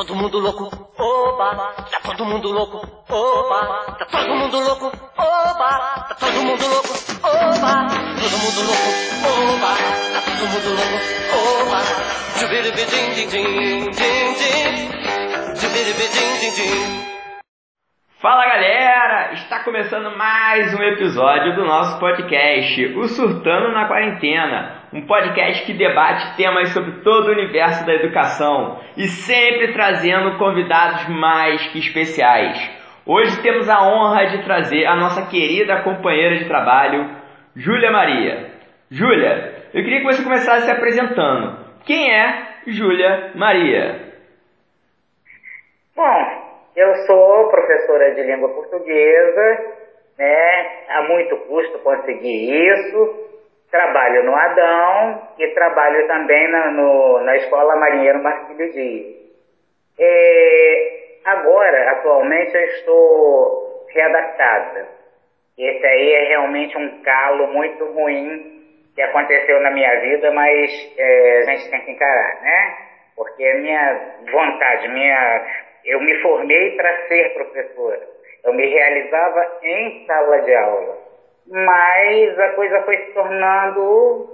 todo mundo louco, oba, tá todo mundo louco, oba, tá todo mundo louco, oba, tá todo mundo louco, oba, todo mundo louco, oba, tá todo mundo louco, oba, jubiribidim, din, din, din, din, jubiribidim, din, din. Fala galera! Está começando mais um episódio do nosso podcast, o Surtando na Quarentena, um podcast que debate temas sobre todo o universo da educação e sempre trazendo convidados mais que especiais. Hoje temos a honra de trazer a nossa querida companheira de trabalho, Júlia Maria. Júlia, eu queria que você começasse se apresentando. Quem é Júlia Maria? Bom, eu sou professora de língua portuguesa, né? Há muito custo conseguir isso. Trabalho no Adão e trabalho também na, no, na Escola Marinheiro Marcílio Dias. É, agora, atualmente, eu estou readaptada. Esse aí é realmente um calo muito ruim que aconteceu na minha vida, mas é, a gente tem que encarar, né? Porque a minha vontade, minha eu me formei para ser professora. Eu me realizava em sala de aula. Mas a coisa foi se tornando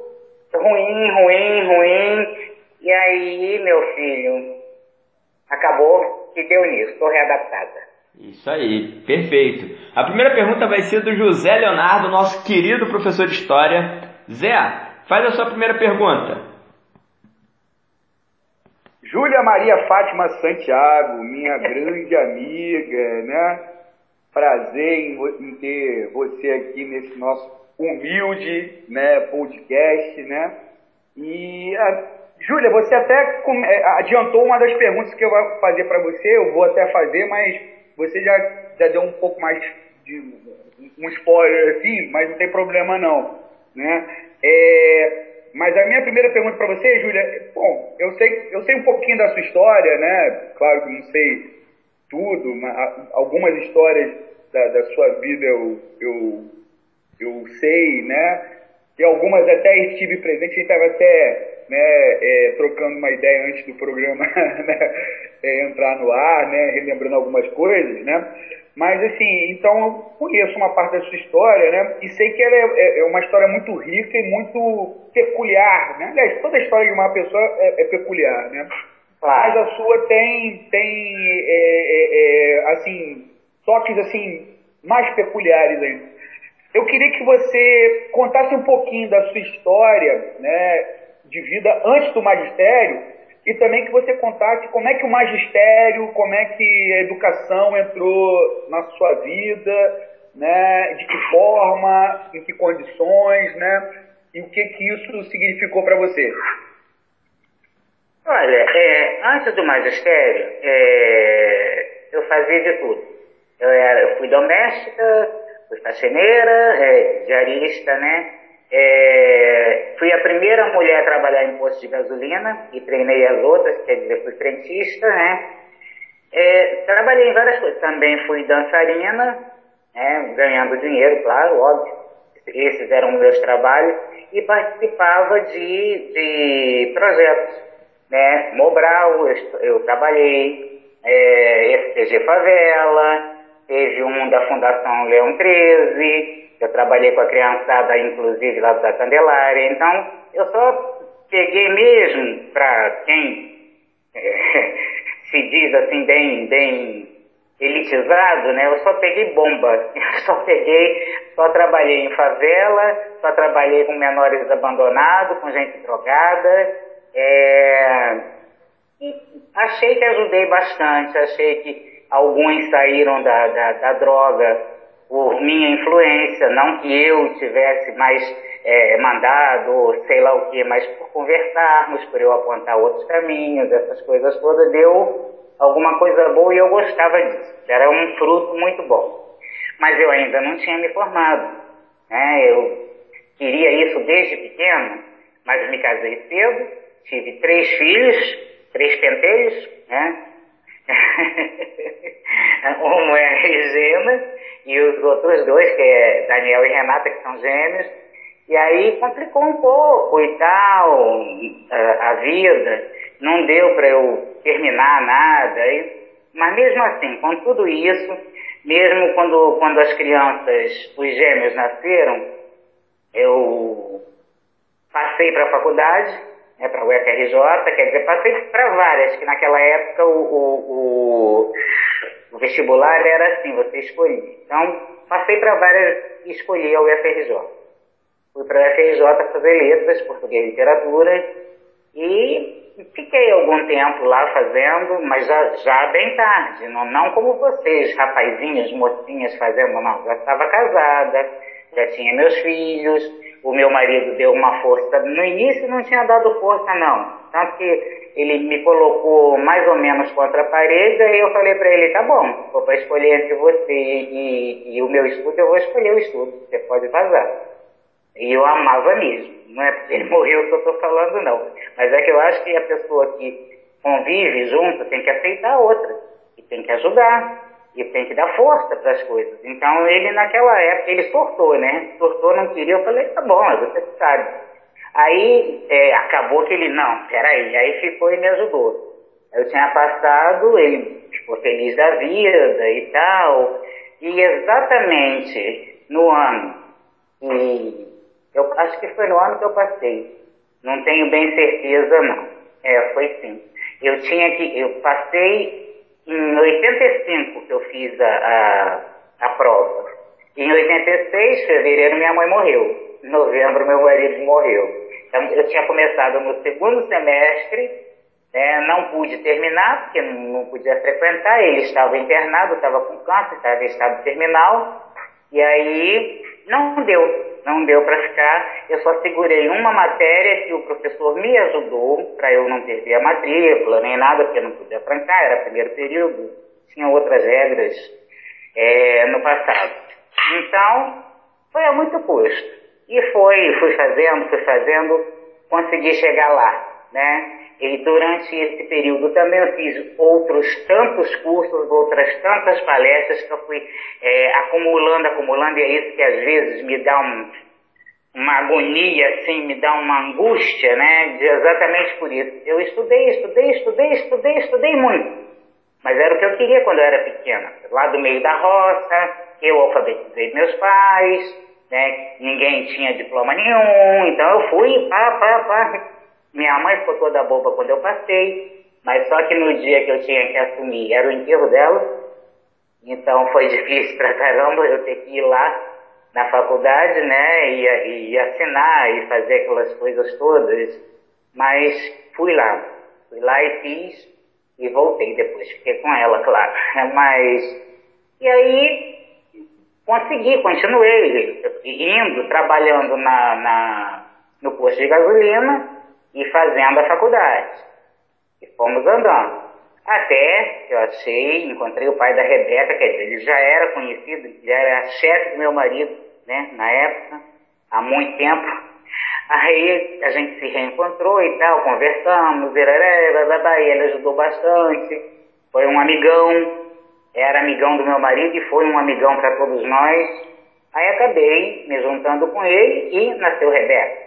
ruim, ruim, ruim. E aí, meu filho, acabou que deu nisso. Estou readaptada. Isso aí, perfeito. A primeira pergunta vai ser do José Leonardo, nosso querido professor de História. Zé, faz a sua primeira pergunta. Júlia Maria Fátima Santiago, minha grande amiga, né? Prazer em, em, ter você aqui nesse nosso humilde né, podcast, né? E, a, Júlia, você até é, adiantou uma das perguntas que eu vou fazer para você, eu vou até fazer, mas você já, já deu um pouco mais de um spoiler assim, mas não tem problema não, né? É, mas a minha primeira pergunta para você, Júlia, bom, eu sei, eu sei um pouquinho da sua história, né? Claro que não sei tudo, mas algumas histórias da, da sua vida eu, eu, eu sei, né? E algumas até estive presente, a gente estava até né, é, trocando uma ideia antes do programa né, é, entrar no ar, né, relembrando algumas coisas, né? Mas, assim, então eu conheço uma parte da sua história, né? E sei que ela é, é, é uma história muito rica e muito peculiar, né? Aliás, toda a história de uma pessoa é, é peculiar, né? Claro. Mas a sua tem, tem é, é, é, assim, toques, assim, mais peculiares ainda. Eu queria que você contasse um pouquinho da sua história, né? De vida antes do magistério e também que você contasse como é que o magistério, como é que a educação entrou na sua vida, né, de que forma, em que condições, né, e o que que isso significou para você. Olha, é, antes do magistério, é, eu fazia de tudo. Eu, era, eu fui doméstica, fui faxineira, é, diarista, né, é, fui a primeira mulher a trabalhar em posto de gasolina e treinei as outras, quer dizer, fui frentista, né? É, trabalhei em várias coisas. Também fui dançarina, né? ganhando dinheiro, claro, óbvio. Esses eram meus trabalhos. E participava de, de projetos. Né? Mobral, eu, eu trabalhei, é, STG Favela, teve um da Fundação Leão 13, eu trabalhei com a criançada, inclusive, lá da Candelária. Então, eu só peguei mesmo para quem é, se diz assim, bem, bem elitizado, né? Eu só peguei bomba. Eu só peguei, só trabalhei em favela, só trabalhei com menores abandonados, com gente drogada. É... achei que ajudei bastante, achei que alguns saíram da, da, da droga por minha influência, não que eu tivesse mais é, mandado, sei lá o que, mas por conversarmos, por eu apontar outros caminhos, essas coisas todas, deu alguma coisa boa e eu gostava disso. Era um fruto muito bom. Mas eu ainda não tinha me formado. Né? Eu queria isso desde pequeno, mas me casei cedo, tive três filhos, três pentelhos, né? um é Regina e os outros dois, que é Daniel e Renata, que são gêmeos. E aí complicou um pouco e tal, a, a vida. Não deu para eu terminar nada. E, mas mesmo assim, com tudo isso, mesmo quando, quando as crianças, os gêmeos nasceram, eu passei para a faculdade, né, para o UFRJ, quer dizer, passei para várias, que naquela época o, o, o, o vestibular era assim, você escolhia. Então, passei para várias e escolhi a UFRJ. Fui para a UFRJ fazer letras, português e literatura, e fiquei algum tempo lá fazendo, mas já, já bem tarde, não, não como vocês, rapazinhos, mocinhas fazendo, não. Já estava casada, já tinha meus filhos, o meu marido deu uma força. No início não tinha dado força, não. Tanto que ele me colocou mais ou menos contra a parede, aí eu falei para ele, tá bom, vou para escolher entre você e, e, o meu estudo, eu vou escolher o estudo, você pode vazar. E eu amava mesmo. Não é porque ele morreu que eu estou falando, não. Mas é que eu acho que a pessoa que convive junto tem que aceitar a outra. E tem que ajudar. E tem que dar força para as coisas. Então ele naquela época, ele sortou, né? Sortou, não queria. Eu falei, tá bom, mas você sabe. Aí é, acabou que ele, não, peraí. Aí ficou e me ajudou. Eu tinha passado, ele ficou feliz da vida e tal. E exatamente no ano que eu acho que foi no ano que eu passei. Não tenho bem certeza, não. É, foi sim. Eu tinha que. Eu passei em 85 que eu fiz a, a, a prova. Em 86, fevereiro, minha mãe morreu. Em novembro, meu marido morreu. Então, eu tinha começado no segundo semestre, né, não pude terminar, porque não, não podia frequentar. Ele estava internado, estava com câncer, estava em estado terminal. E aí, não deu não deu para ficar. Eu só segurei uma matéria que o professor me ajudou para eu não perder a matrícula nem nada, porque eu não podia trancar, era primeiro período, tinha outras regras é, no passado. Então, foi a muito custo. E foi, fui fazendo, fui fazendo, consegui chegar lá, né? E durante esse período também eu fiz outros tantos cursos, outras tantas palestras que eu fui é, acumulando, acumulando, e é isso que às vezes me dá um, uma agonia, assim, me dá uma angústia, né? Exatamente por isso. Eu estudei, estudei, estudei, estudei, estudei muito. Mas era o que eu queria quando eu era pequena. Lá do meio da roça, eu alfabetizei meus pais, né? Ninguém tinha diploma nenhum, então eu fui, pá, pá, pá minha mãe ficou toda boba quando eu passei, mas só que no dia que eu tinha que assumir era o enterro dela, então foi difícil pra caramba eu ter que ir lá na faculdade, né, e, e assinar e fazer aquelas coisas todas, mas fui lá, fui lá e fiz e voltei depois, fiquei com ela, claro, mas e aí consegui, continuei indo, trabalhando na, na no posto de gasolina e fazendo a faculdade. E fomos andando. Até eu achei, encontrei o pai da Rebeca, quer dizer, ele já era conhecido, já era chefe do meu marido, né, na época, há muito tempo. Aí a gente se reencontrou e tal, conversamos, e ele ajudou bastante, foi um amigão, era amigão do meu marido e foi um amigão para todos nós. Aí acabei me juntando com ele e nasceu Rebeca.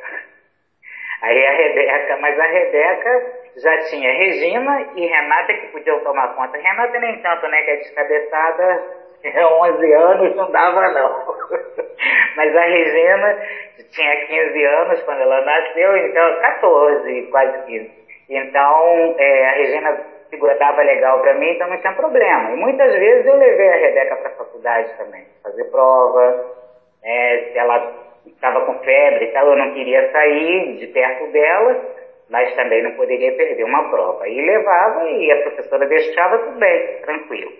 Aí a Rebeca, mas a Rebeca já tinha Regina e Renata que podiam tomar conta. Renata nem tanto, né? Que é descabeçada, 11 anos, não dava não. mas a Regina tinha 15 anos quando ela nasceu, então 14, quase 15. Então é, a Regina segurava legal para mim, então não tinha problema. E muitas vezes eu levei a Rebeca para a faculdade também, fazer prova, né, se ela estava com febre e tal, eu não queria sair de perto dela, mas também não poderia perder uma prova. E levava e a professora deixava tudo bem, tranquilo.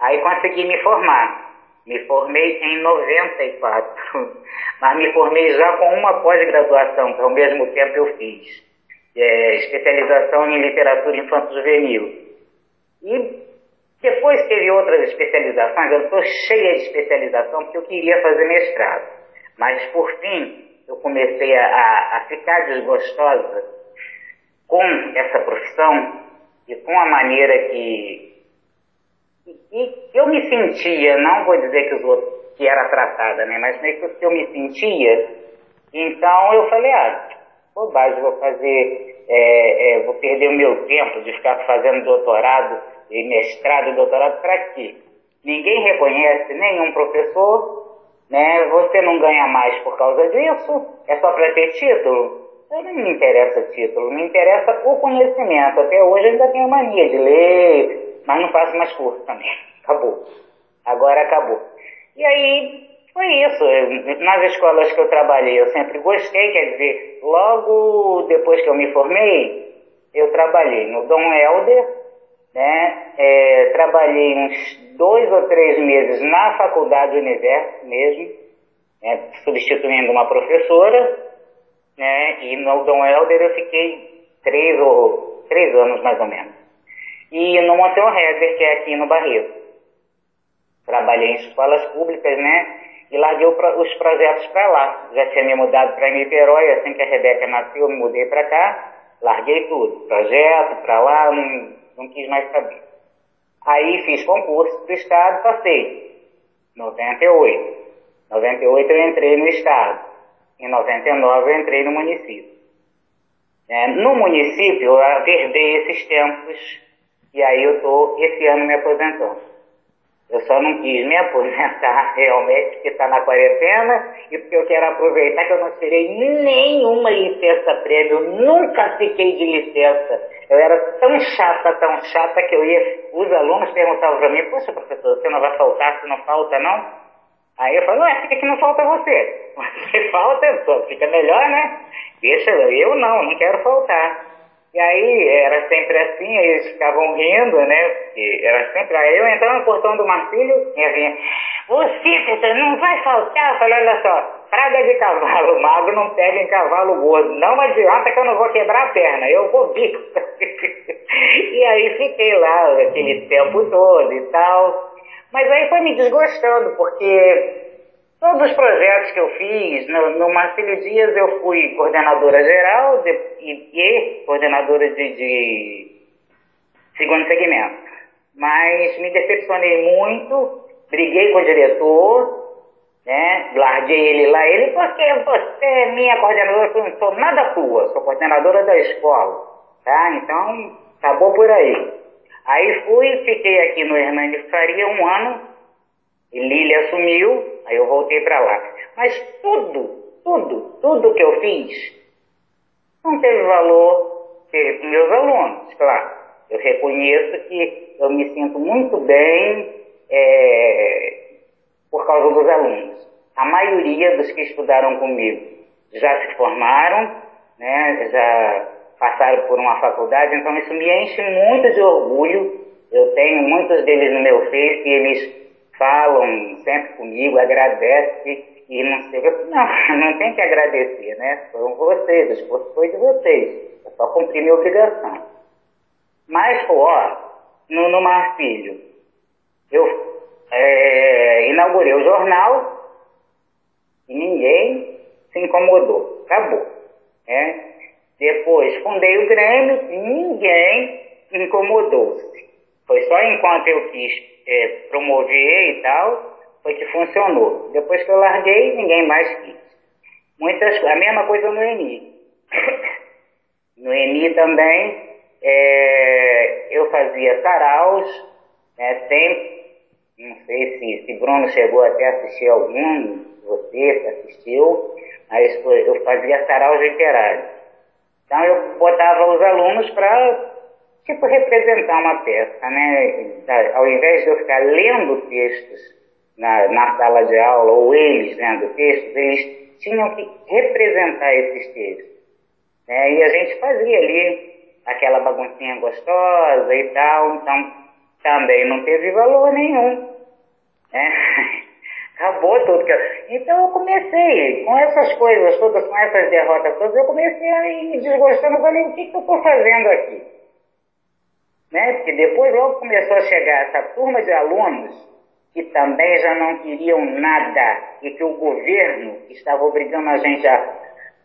Aí consegui me formar. Me formei em 94, mas me formei já com uma pós-graduação, que ao mesmo tempo eu fiz. É, especialização em literatura infanto-juvenil. E depois teve outras especializações, eu estou cheia de especialização porque eu queria fazer mestrado. Mas, por fim, eu comecei a, a, ficar desgostosa com essa profissão e com a maneira que, que, eu me sentia, não vou dizer que os outros que era tratada, né, mas meio que eu me sentia. Então eu falei, ah, bobagem, vou fazer é, é, vou perder o meu tempo de ficar fazendo doutorado e mestrado e doutorado para quê? Ninguém reconhece nenhum professor, né? Você não ganha mais por causa disso, é só para ter título. Não me interessa título, me interessa o conhecimento. Até hoje eu ainda tenho mania de ler, mas não faço mais curso também. Acabou. Agora acabou. E aí foi isso. Nas escolas que eu trabalhei, eu sempre gostei, quer dizer, logo depois que eu me formei, eu trabalhei no Dom Helder, né? É, trabalhei uns dois ou três meses na Faculdade Universo mesmo, né? substituindo uma professora, né? E no Dom Helder eu fiquei três ou três anos mais ou menos. E no Monteiro Hezer, que é aqui no Barreto. Trabalhei em escolas públicas, né? E larguei os projetos para lá. Já tinha me mudado para Niterói, assim que a Rebeca nasceu, eu me mudei para cá. Larguei tudo. Projeto, para lá, não quis mais saber. Aí fiz concurso do Estado, passei. 98. 98 eu entrei no Estado. Em 99 eu entrei no município. É, no município eu herdei esses tempos e aí eu estou esse ano me aposentando. Eu só não quis me aposentar realmente porque está na quarentena e porque eu quero aproveitar que eu não tirei nenhuma licença prêmio, nunca fiquei de licença. Eu era tão chata, tão chata que eu ia. Os alunos perguntavam para mim: Poxa, professor, você não vai faltar, você não falta não? Aí eu falo, ué, por que, não falta você? Você falta, fica melhor, né? Deixa, eu não, não quero faltar. E aí era sempre assim, aí eles ficavam rindo, né? Porque era sempre. Aí eu entrava no portão do Marcílio e vinha, você, professor, não vai faltar? Eu falei, olha só, praga de cavalo, magro não pega em cavalo gordo. Não adianta que eu não vou quebrar a perna, eu vou bico. e aí fiquei lá aquele tempo todo e tal. Mas aí foi me desgostando, porque todos os projetos que eu fiz, no, no Marcílio Dias eu fui coordenadora geral de, e, e, coordenadora de, de segundo segmento. Mas me decepcionei muito, briguei com o diretor, né? Larguei ele lá, ele, porque você é minha coordenadora, eu não sou nada tua, sou coordenadora da escola, tá? Então, acabou por aí. Aí fui, fiquei aqui no Hernani Faria um ano, e Lília assumiu, aí eu voltei para lá. Mas tudo, tudo, tudo que eu fiz não teve valor para meus alunos, claro. Eu reconheço que eu me sinto muito bem é, por causa dos alunos. A maioria dos que estudaram comigo já se formaram, né, já passaram por uma faculdade, então isso me enche muito de orgulho. Eu tenho muitos deles no meu Face e eles falam sempre comigo, agradecem e não sei Não, não tem que agradecer, né? Foram vocês, o esforço foi de vocês. Eu só cumpri minha obrigação. Mas, ó, no, no eu é, inaugurei o jornal e ninguém se incomodou. Acabou. Né? Depois fundei o Grêmio e ninguém incomodou-se. Foi só enquanto eu quis é, promover e tal, foi que funcionou. Depois que eu larguei, ninguém mais quis. Muitas, a mesma coisa no ENI. no ENI também, é, eu fazia saraus, né, sempre, não sei se, se Bruno chegou até a assistir algum, você assistiu, mas eu fazia saraus literários. Então eu botava os alunos para tipo representar uma peça, né? Ao invés de eu ficar lendo textos na, na sala de aula ou eles lendo textos, eles tinham que representar esses textos. Né? E a gente fazia ali aquela baguncinha gostosa e tal, então também não teve valor nenhum. Né? Acabou tudo. Que eu... Então eu comecei, com essas coisas todas, com essas derrotas todas, eu comecei a ir me desgostando. Falei, o que, que eu estou fazendo aqui? Né? Porque depois logo começou a chegar essa turma de alunos que também já não queriam nada e que o governo estava obrigando a gente a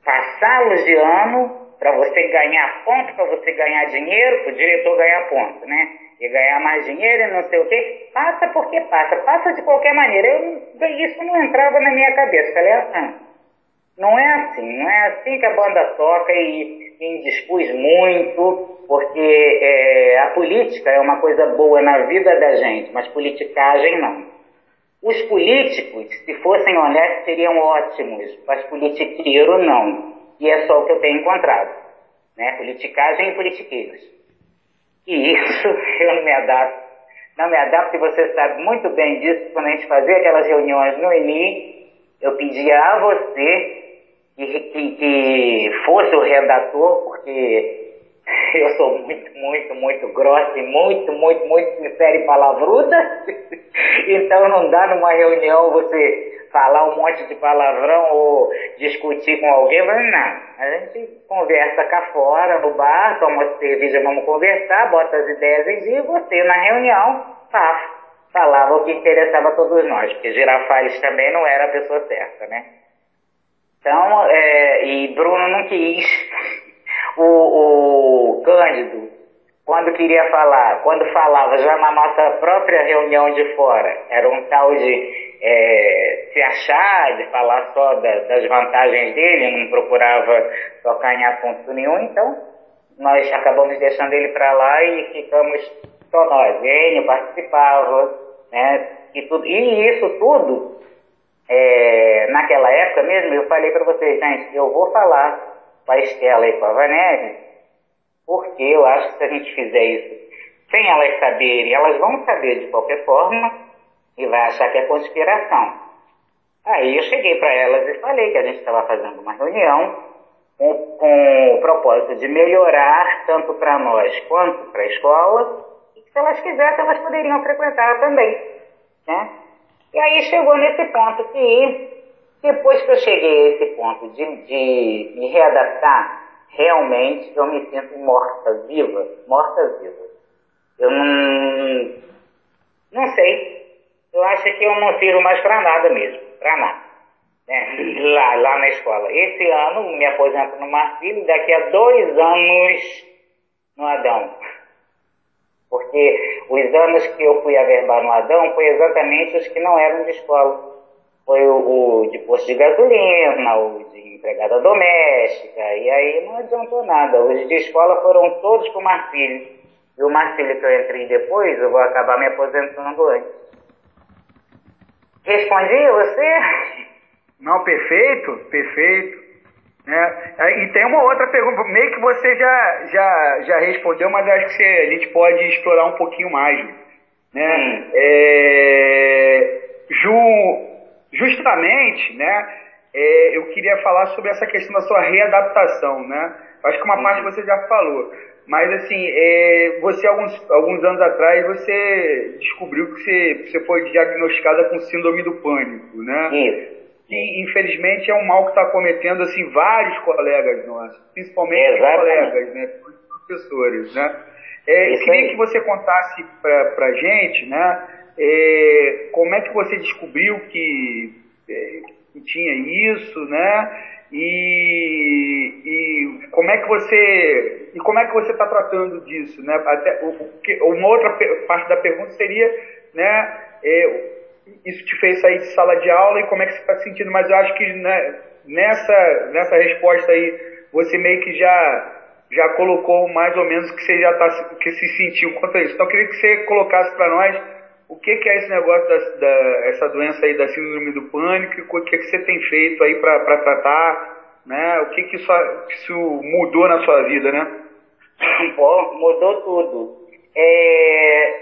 passá-los de ano para você ganhar ponto, para você ganhar dinheiro, para o diretor ganhar ponto, né? E ganhar mais dinheiro e não sei o quê. Passa porque passa, passa de qualquer maneira. Eu, isso não entrava na minha cabeça. Falei, ah, não é assim, não é assim que a banda toca e, me indispus muito, porque é, a política é uma coisa boa na vida da gente, mas politicagem não. Os políticos, se fossem honestos, seriam ótimos, mas politiqueiro não. E é só o que eu tenho encontrado. Né? Politicagem e politiqueiros. E isso eu não me adapto. Não me adapto, e você sabe muito bem disso, quando a gente fazia aquelas reuniões no INI, eu pedia a você que, que, que fosse o redator, porque eu sou muito, muito, muito grossa e muito, muito, muito sincera e palavruda. então não dá numa reunião você falar um monte de palavrão ou discutir com alguém, mas não. A gente conversa cá fora, no bar, toma cerveja, vamos conversar, bota as ideias em dia e você na reunião pá, falava o que interessava a todos nós, porque Girafales também não era a pessoa certa, né? Então, é, e Bruno não quis. O, o Cândido, quando queria falar, quando falava já na nossa própria reunião de fora, era um tal de é, se achar, de falar só da, das vantagens dele, não procurava tocar em assunto nenhum, então nós acabamos deixando ele para lá e ficamos só nós. Enio participava, né? E, tudo, e isso tudo é, naquela época mesmo, eu falei para vocês, gente, eu vou falar para a Estela e para a Vanessa, porque eu acho que se a gente fizer isso sem elas saberem, elas vão saber de qualquer forma e vai achar que é conspiração. Aí eu cheguei para elas e falei que a gente estava fazendo uma reunião com, com o propósito de melhorar tanto para nós quanto para a escola, e que se elas quisessem, elas poderiam frequentar também. Né? E aí chegou nesse ponto que, depois que eu cheguei a esse ponto de, de me readaptar, realmente eu me sinto morta-viva, morta-viva. Eu não, não sei. Eu acho que eu não sirvo mais para nada mesmo, para nada. Né? Lá, lá na escola. Esse ano me aposento no Marcílio, daqui a dois anos no Adão. Porque os anos que eu fui averbar no Adão foi exatamente os que não eram de escola. Foi o, o de posto de gasolina, o de empregada doméstica, e aí não adiantou nada. Os de escola foram todos para o Marcílio. E o Marcílio que eu entrei depois, eu vou acabar me aposentando antes. Respondi você? Não, perfeito, perfeito. Né? E tem uma outra pergunta, meio que você já, já, já respondeu, mas acho que você, a gente pode explorar um pouquinho mais. Né? Hum. É, ju, justamente, né, é, eu queria falar sobre essa questão da sua readaptação. Né? Acho que uma Hum. parte você já falou. Mas assim, é, você alguns, alguns anos atrás você descobriu que você, você foi diagnosticada com síndrome do pânico, né? Isso. que infelizmente é um mal que está cometendo assim vários colegas nossos, principalmente colegas, né, professores, né. É, queria aí. que você contasse para a gente, né, é, como é que você descobriu que, é, que tinha isso, né, e, e como é que você e como é que você está tratando disso, né? Até o, uma outra parte da pergunta seria, né? é, isso te fez sair de sala de aula e como é que você está se sentindo? Mas eu acho que né, nessa nessa resposta aí você meio que já já colocou mais ou menos o que você já tá que se sentiu quanto a isso. Então eu queria que você colocasse para nós o que, que é esse negócio da, da- essa doença aí da síndrome do pânico, o que, que você tem feito aí para tratar, né? O que que isso, isso mudou na sua vida, né? Pô, mudou tudo. É,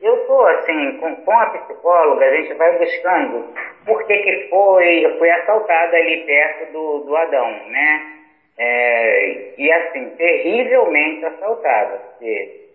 eu tô assim, com, com a psicóloga, a gente vai buscando por que que foi, fui assaltada ali perto do, do Adão, né? É, e assim, terrivelmente assaltada, porque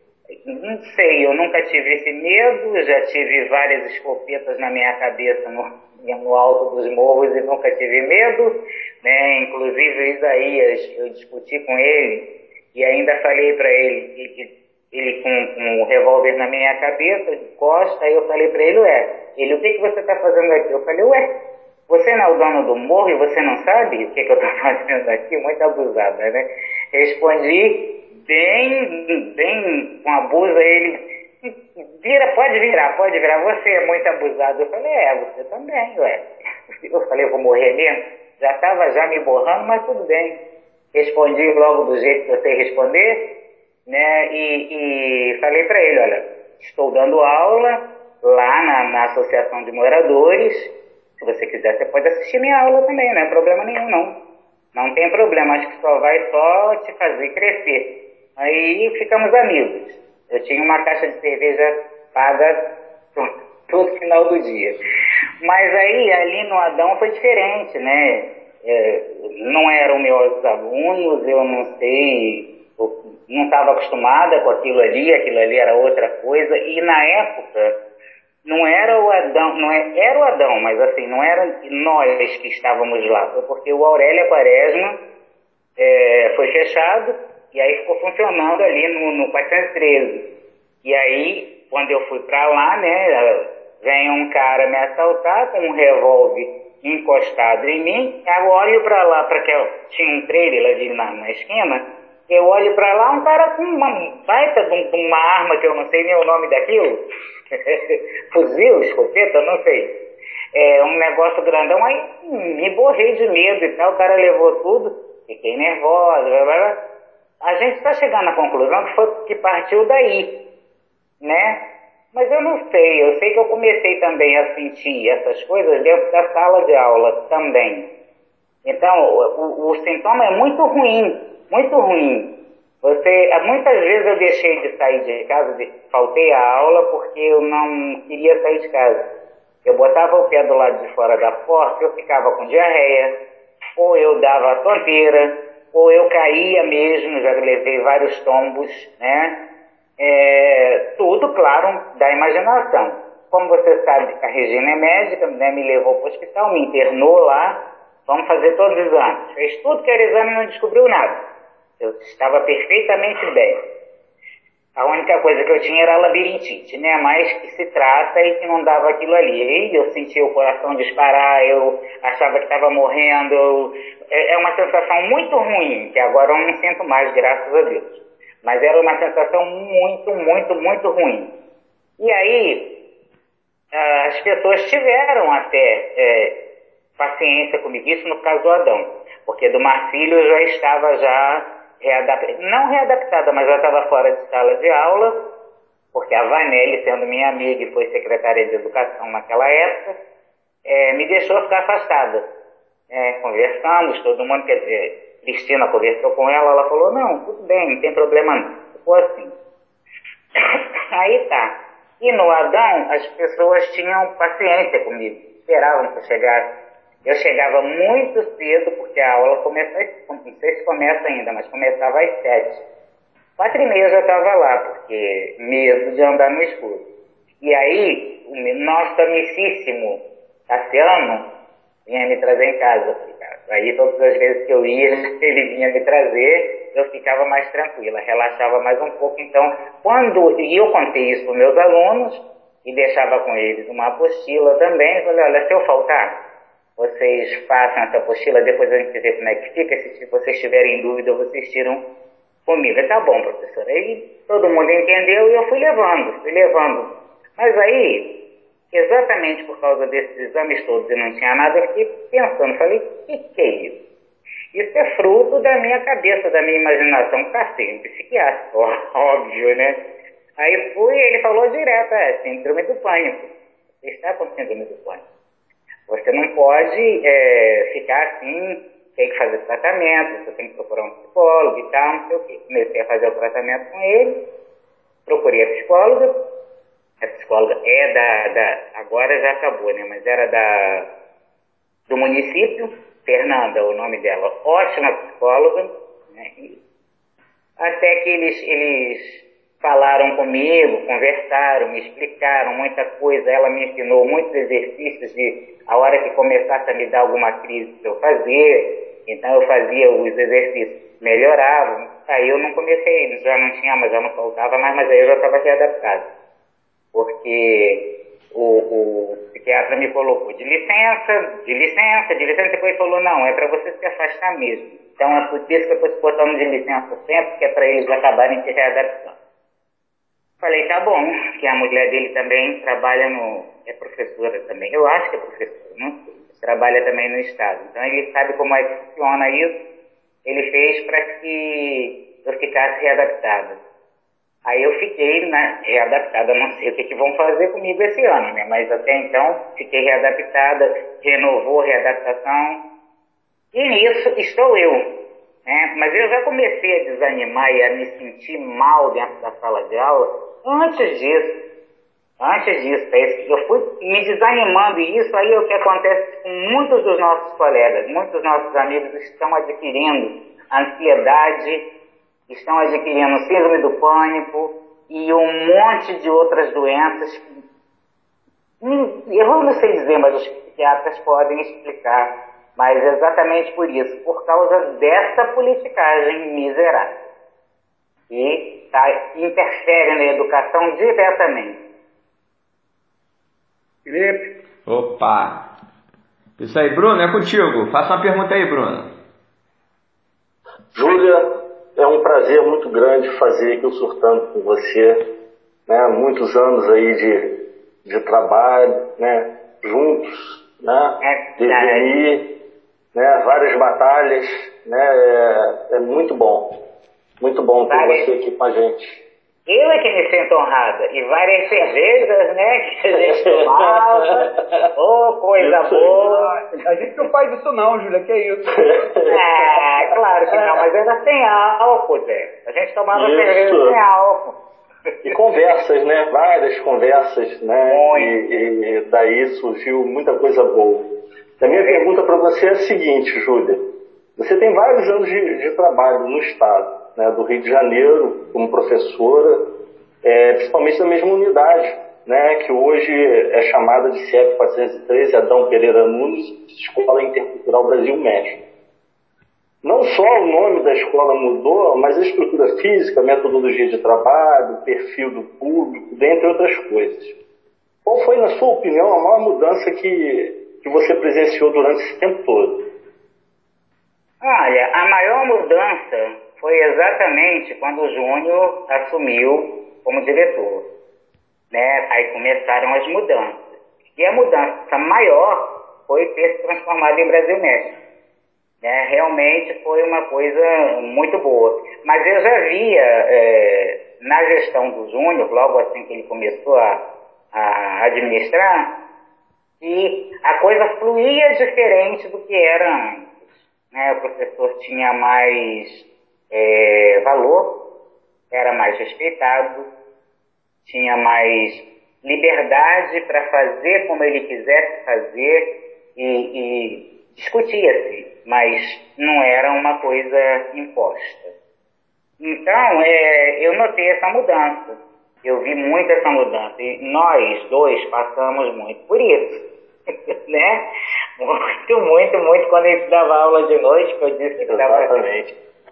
não sei, eu nunca tive esse medo, já tive várias escopetas na minha cabeça no, no alto dos morros e nunca tive medo, né? Inclusive Isaías, eu discuti com ele e ainda falei para ele que ele com, com o revólver na minha cabeça, de costa, aí eu falei para ele, ué, ele, o que, que você está fazendo aqui? Eu falei, ué, você não é o dono do morro e você não sabe o que, que eu estou fazendo aqui? Muito abusada, né? Respondi bem, bem com abuso, ele, vira, pode virar, pode virar, você é muito abusado. Eu falei, é, você também, ué. Eu falei, eu vou morrer mesmo? Já estava já me borrando, mas tudo bem. respondi logo do jeito que eu sei responder, né? E, e falei para ele, olha, estou dando aula lá na, na Associação de Moradores. Se você quiser, você pode assistir minha aula também, não é problema nenhum, não. Não tem problema, acho que só vai só te fazer crescer. Aí ficamos amigos. Eu tinha uma caixa de cerveja paga todo final do dia. Mas aí, ali no Adão foi diferente, né? É, não eram meus alunos, eu não sei, não estava acostumada com aquilo ali, aquilo ali era outra coisa. E na época, não era o Adão, não é, era o Adão, mas assim, não era nós que estávamos lá, foi porque o Aurélia Quaresma é, foi fechado e aí ficou funcionando ali no, no 413. E aí, quando eu fui para lá, né, vem um cara me assaltar com um revólver encostado em mim, eu olho para lá, para que tinha um trailer ali na, na esquina, eu olho para lá, um cara com uma baita de uma arma que eu não sei nem o nome daquilo, fuzil, escopeta, não sei. É um negócio grandão, aí me borrei de medo e tal, o cara levou tudo, fiquei nervosa, blá, blá, blá. A gente está chegando à conclusão que foi que partiu daí, né? Mas eu não sei, eu sei que eu comecei também a sentir essas coisas dentro da sala de aula também. Então, o, o sintoma é muito ruim, muito ruim. Você, muitas vezes eu deixei de sair de casa, de, faltei a aula porque eu não queria sair de casa. Eu botava o pé do lado de fora da porta, eu ficava com diarreia, ou eu dava tonteira, ou eu caía mesmo, já levei vários tombos, né? É, tudo, claro, da imaginação. Como você sabe, a Regina é médica, né, me levou para o hospital, me internou lá, vamos fazer todos os exames. Fez tudo que era exame e não descobriu nada. Eu estava perfeitamente bem. A única coisa que eu tinha era labirintite, né? Mas que se trata e que não dava aquilo ali. E eu sentia o coração disparar, eu achava que estava morrendo. É, é uma sensação muito ruim, que agora eu não sinto mais, graças a Deus. Mas era uma sensação muito, muito, muito ruim. E aí, as pessoas tiveram até é, paciência comigo, isso no caso do Adão. Porque do Marcílio eu já estava já não readaptada, mas já estava fora de sala de aula, porque a Vanelli, sendo minha amiga e foi secretária de educação naquela época, é, me deixou ficar afastada. É, conversamos, todo mundo, quer dizer, Cristina conversou com ela, ela falou, não, tudo bem, não tem problema não. Ficou assim. Aí tá. E no Adão, as pessoas tinham paciência comigo, esperavam que eu chegasse eu chegava muito cedo, porque a aula começa, não sei se começa ainda, mas começava às sete. Quatro e meia eu já estava lá, porque medo de andar no escuro. E aí, o nosso amicíssimo Tassiano vinha me trazer em casa. Aí todas as vezes que eu ia, ele vinha me trazer, eu ficava mais tranquila, relaxava mais um pouco. Então, quando e eu contei isso para meus alunos e deixava com eles uma apostila também, falei, olha, se eu faltar, vocês façam essa apostila, depois a gente vê como é que fica. Se vocês tiverem dúvida, vocês tiram comigo. Tá bom, professor. Aí todo mundo entendeu e eu fui levando, fui levando. Mas aí, exatamente por causa desses exames todos e não tinha nada, eu fiquei pensando, falei, o que, que é isso? Isso é fruto da minha cabeça, da minha imaginação, cacete, psiquiatra, óbvio, né? Aí fui, ele falou direto, é, síndrome do pânico. Você está com síndrome do pânico. Você não pode é, ficar assim, tem que fazer tratamento, você tem que procurar um psicólogo e tal, não sei o quê. Comecei a fazer o tratamento com ele, procurei a psicóloga, a psicóloga é da, da agora já acabou, né, mas era da, do município, Fernanda, o nome dela, ótima psicóloga, né, até que eles, eles falaram comigo, conversaram, me explicaram muita coisa. Ela me ensinou muitos exercícios de a hora que começasse a me dar alguma crise eu fazer. Então eu fazia os exercícios, melhoravam. Aí eu não comecei, já não tinha, mas já não faltava mais, mas aí eu já estava readaptado. Porque o, o psiquiatra me colocou de licença, de licença, de licença, depois falou, não, é para você se afastar mesmo. Então é por isso que eu estou botando de licença sempre, que é para eles acabarem se readaptando. Falei, tá bom, que a mulher dele também trabalha no. é professora também. Eu acho que é professora, não sei. Trabalha também no Estado. Então ele sabe como é que funciona isso. ele fez para que eu ficasse readaptada. Aí eu fiquei né, readaptada, não sei o que, que vão fazer comigo esse ano, né? Mas até então fiquei readaptada, renovou a readaptação. E nisso estou eu. Né? Mas eu já comecei a desanimar e a me sentir mal dentro da sala de aula antes disso. Antes disso, é eu fui me desanimando e isso aí é o que acontece com muitos dos nossos colegas, muitos dos nossos amigos estão adquirindo ansiedade, estão adquirindo síndrome do pânico e um monte de outras doenças. Eu não sei dizer, mas os psiquiatras podem explicar. Mas exatamente por isso, por causa dessa politicagem miserável. E tá, interfere na educação diretamente. Felipe? Opa! Isso aí, Bruno, é contigo. Faça uma pergunta aí, Bruno. Júlia, é um prazer muito grande fazer aqui o Surtando com você. Né? Muitos anos aí de, de trabalho, né? juntos, né? devenir, né? várias batalhas. Né? É, é muito bom. Muito bom ter você aqui com a gente. Eu é que me sinto honrada. E várias cervejas, né? Que a gente tomava. oh, coisa isso. boa. A gente não faz isso não, Júlia, que isso? É, claro que não, mas era sem álcool, Zé. A gente tomava Isso. cerveja sem álcool. E conversas, né? Várias conversas, né? Muito. E, e daí surgiu muita coisa boa. A minha pergunta para você é a seguinte, Júlia. Você tem vários anos de, de trabalho no Estado, né? Do Rio de Janeiro, como professora, é, principalmente na mesma unidade, né? Que hoje é chamada de CIEP 413, Adão Pereira Nunes, Escola Intercultural Brasil-México. Não só o nome da escola mudou, mas a estrutura física, a metodologia de trabalho, o perfil do público, dentre outras coisas. Qual foi, na sua opinião, a maior mudança que, que você presenciou durante esse tempo todo? Olha, a maior mudança foi exatamente quando o Júnior assumiu como diretor. Né? Aí começaram as mudanças. E a mudança maior foi ter se transformado em Brasil México. Né? Realmente foi uma coisa muito boa. Mas eu já via é, na gestão do Júnior, logo assim que ele começou a, a administrar, que a coisa fluía diferente do que era antes. Né? O professor tinha mais é, valor, era mais respeitado, tinha mais liberdade para fazer como ele quisesse fazer e, e discutia-se, mas não era uma coisa imposta. Então, é, eu notei essa mudança. Eu vi muito essa mudança. E nós dois passamos muito por isso. né? Muito, muito, muito. Quando gente dava aula de noite, que eu disse que estava.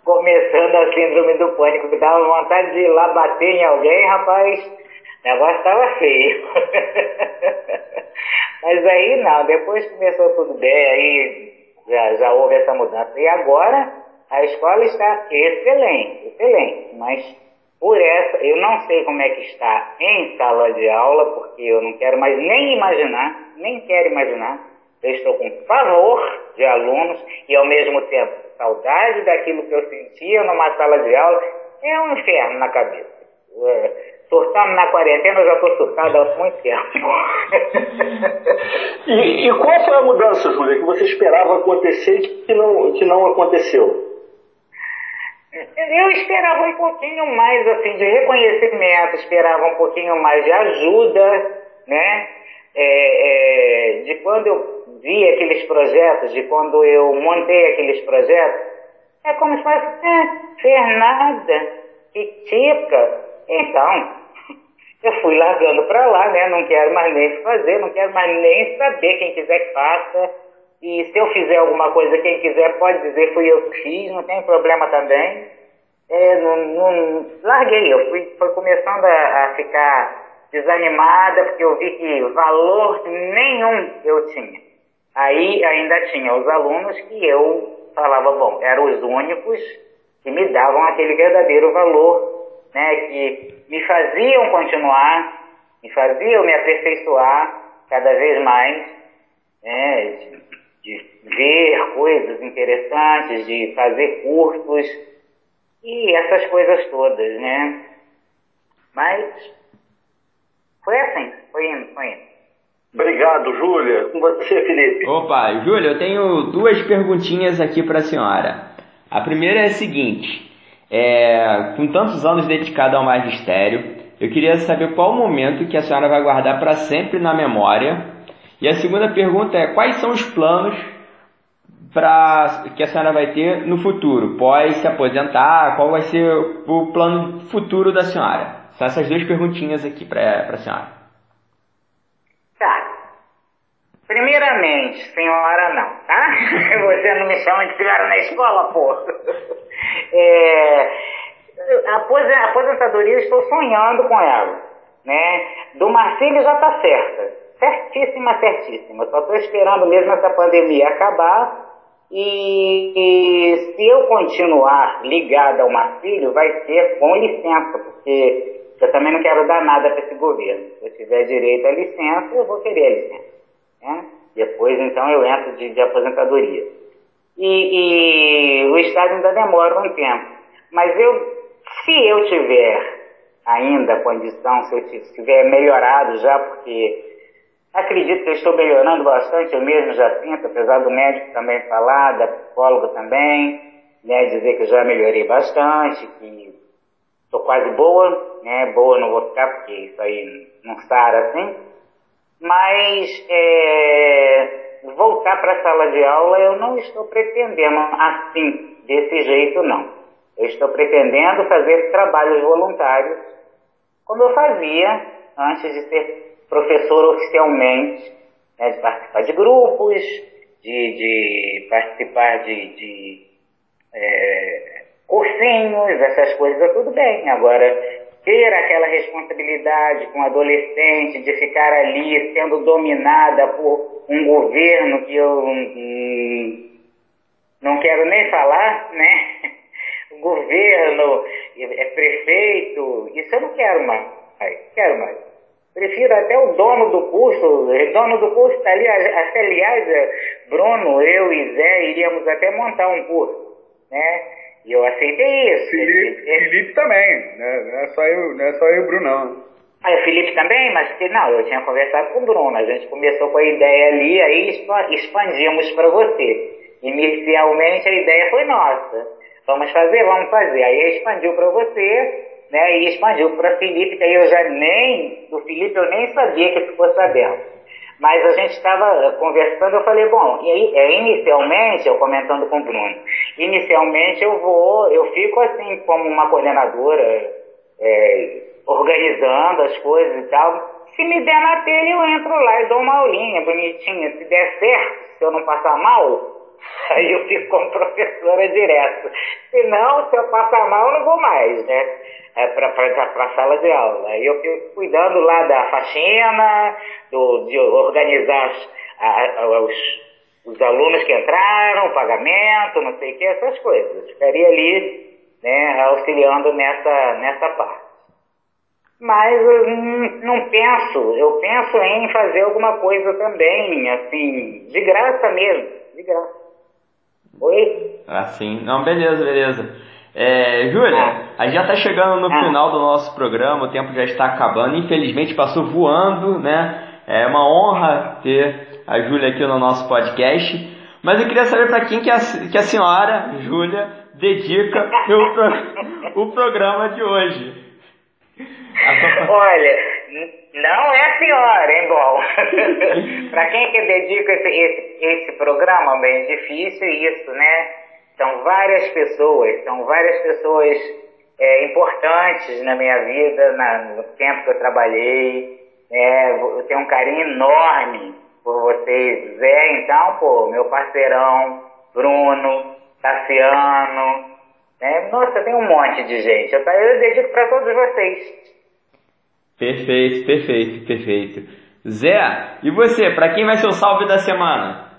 Começando a síndrome do pânico, que dava vontade de ir lá bater em alguém, rapaz, o negócio estava feio. Mas aí não, depois começou tudo bem, aí já, já houve essa mudança. E agora a escola está excelente, excelente, mas por essa, eu não sei como é que está em sala de aula, porque eu não quero mais nem imaginar, nem quero imaginar. Eu estou com pavor de alunos e ao mesmo tempo saudade daquilo que eu sentia numa sala de aula. É um inferno na cabeça. É, surtando na quarentena, eu já estou surtado há muito tempo. E, e qual foi a mudança, Júlia, que você esperava acontecer e que não, que não aconteceu? Eu esperava um pouquinho mais assim de reconhecimento, esperava um pouquinho mais de ajuda, né? É, é, de quando eu vi aqueles projetos, de quando eu montei aqueles projetos, é como se fosse, é, Fernanda, que tica. Então, eu fui largando para lá, né? Não quero mais nem fazer, não quero mais nem saber quem quiser que faça. E se eu fizer alguma coisa, quem quiser pode dizer fui eu que fiz, não tem problema também. É, não, não, larguei, eu fui, fui começando a, a ficar desanimada, porque eu vi que valor nenhum eu tinha. Aí ainda tinha os alunos que eu falava, bom, eram os únicos que me davam aquele verdadeiro valor, né, que me faziam continuar, me faziam me aperfeiçoar cada vez mais, né, de ver coisas interessantes, de fazer cursos e essas coisas todas, né? Mas foi assim, foi indo, foi indo. Obrigado, Júlia. Com você, Felipe. Opa, Júlia, eu tenho duas perguntinhas aqui para a senhora. A primeira é a seguinte: é, com tantos anos dedicado ao magistério, eu queria saber qual o momento que a senhora vai guardar para sempre na memória. E a segunda pergunta é: quais são os planos para que a senhora vai ter no futuro, pós se aposentar? Qual vai ser o plano futuro da senhora? São essas duas perguntinhas aqui para a senhora. Tá. Primeiramente, senhora não, tá? Você não me chama de senhora na escola, pô. É, a aposentadoria, estou sonhando com ela, né? Do Marcílio já tá certa. Certíssima, certíssima. Só estou esperando mesmo essa pandemia acabar e, e, se eu continuar ligada ao Marcílio, vai ser com licença, porque eu também não quero dar nada para esse governo. Se eu tiver direito à licença, eu vou querer a licença. Né? Depois, então, eu entro de, de aposentadoria. E, e, o Estado ainda demora um tempo. Mas eu, se eu tiver ainda condição, se eu tiver melhorado já, porque acredito que eu estou melhorando bastante, eu mesmo já sinto, apesar do médico também falar, da psicóloga também, né, dizer que eu já melhorei bastante, que estou quase boa, né, boa não vou ficar porque isso aí não sara assim, mas é, voltar para a sala de aula eu não estou pretendendo assim, desse jeito não. Eu estou pretendendo fazer trabalhos voluntários, como eu fazia antes de ser professor oficialmente, né, de participar de grupos, de, de participar de, de é, cursinhos, essas coisas, tudo bem. Agora, ter aquela responsabilidade com adolescente, de ficar ali sendo dominada por um governo que eu hum, não quero nem falar, né? governo, é prefeito, isso eu não quero mais. Quero mais. Prefiro até o dono do curso, o dono do curso está ali, até aliás, é, Bruno, eu e Zé iríamos até montar um curso, né? E eu aceitei isso. Felipe, ele, Felipe também, né? não é só eu, não é só eu, Bruno, não. Ah, o Felipe também, mas não, eu tinha conversado com o Bruno, a gente começou com a ideia ali, aí expandimos para você. Inicialmente a ideia foi nossa. Vamos fazer? Vamos fazer. Aí expandiu para você, né? E expandiu para Felipe, que aí eu já nem, do Felipe eu nem sabia que ficou sabendo. Mas a gente estava conversando, eu falei, bom, e é, inicialmente, eu comentando com o Bruno, inicialmente eu vou, eu fico assim como uma coordenadora, é, organizando as coisas e tal. Se me der na telha, eu entro lá e dou uma aulinha bonitinha. Se der certo, se eu não passar mal, Aí eu fico como professora direto. Se não, se eu passar mal, eu não vou mais, né? É para a sala de aula. Aí eu fico cuidando lá da faxina, do, de organizar a, a, os, os alunos que entraram, pagamento, não sei o que, essas coisas. Ficaria ali, né, auxiliando nessa, nessa parte. Mas eu não penso, eu penso em fazer alguma coisa também, assim, de graça mesmo, de graça. Oi? Ah, sim. Não, beleza, beleza. É, Júlia, ah. a gente já está chegando no ah. final do nosso programa, o tempo já está acabando. Infelizmente passou voando, né? É uma honra ter a Júlia aqui no nosso podcast. Mas eu queria saber para quem que a, que a senhora, Júlia, dedica o, pro, o programa de hoje. Olha, não é a senhora, hein, bom? para quem que dedica esse, esse, esse programa, bem difícil isso, né? São várias pessoas, são várias pessoas é, importantes na minha vida, na, no tempo que eu trabalhei. É, eu tenho um carinho enorme por vocês. Zé, então, pô, meu parceirão, Bruno, Tassiano. Né? Nossa, tem um monte de gente. Eu, eu dedico para todos vocês. Perfeito, perfeito, perfeito. Zé, e você, para quem vai ser o salve da semana?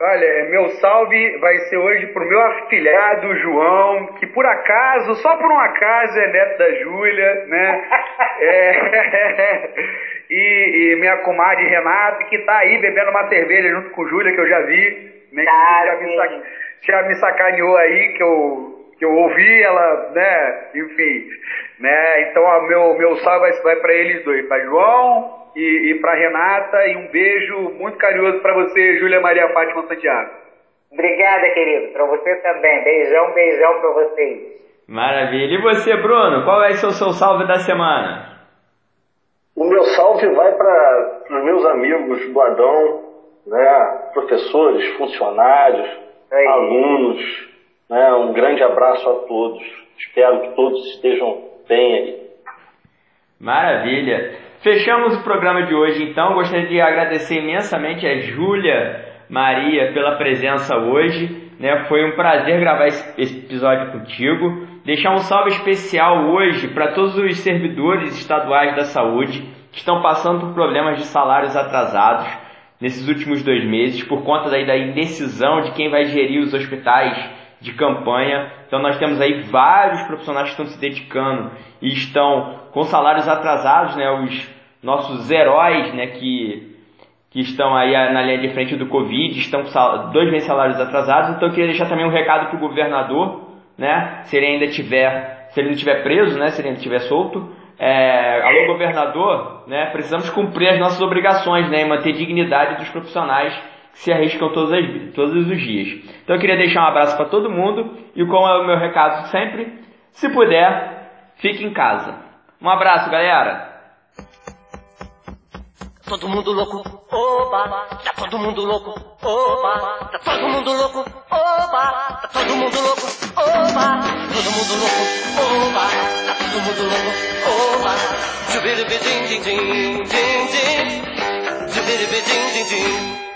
Olha, meu salve vai ser hoje pro meu afilhado João, que por acaso, só por um acaso, é neto da Júlia, né? É, e, e minha comadre Renata, que tá aí bebendo uma cerveja junto com Júlia, que eu já vi. Né, Tá, já, me já me sacaneou aí, que eu, que eu ouvi ela, né? Enfim. Né? Então, ó, meu, meu salve vai, vai para eles dois, para João e, e para Renata, e um beijo muito carinhoso para você, Júlia Maria Fátima Santiago. Obrigada, querido. Pra você também. Beijão, beijão pra vocês. Maravilha. E você, Bruno, qual vai ser o seu salve da semana? O meu salve vai para os meus amigos do Adão, né, professores, funcionários, Aí. alunos. Né, um grande abraço a todos. Espero que todos estejam bem aí. Maravilha. Fechamos o programa de hoje, então. Gostaria de agradecer imensamente a Júlia Maria pela presença hoje. Né? Foi um prazer gravar esse episódio contigo. Deixar um salve especial hoje para todos os servidores estaduais da saúde que estão passando por problemas de salários atrasados nesses últimos dois meses por conta da indecisão de quem vai gerir os hospitais de campanha. Então nós temos aí vários profissionais que estão se dedicando e estão com salários atrasados, né? Os nossos heróis, né? Que, que estão aí na linha de frente do Covid, estão com dois meses salários atrasados. Então eu queria deixar também um recado para o governador, né? Se ele ainda tiver, se ele não tiver preso, né? Se ele ainda estiver solto. É, alô governador, né? Precisamos cumprir as nossas obrigações, né? E manter dignidade dos profissionais se arriscam todos, as- todos os dias. Então eu queria deixar um abraço para todo mundo e como é o meu recado sempre, se puder, fique em casa. Um abraço, galera. Todo mundo louco, oba, tá todo mundo louco, oba, tá todo mundo louco, oba, tá todo mundo louco, oba, todo mundo louco, oba, tá todo mundo louco, oba, jubiribidim, din, din, din, din, jubiribidim, din, din.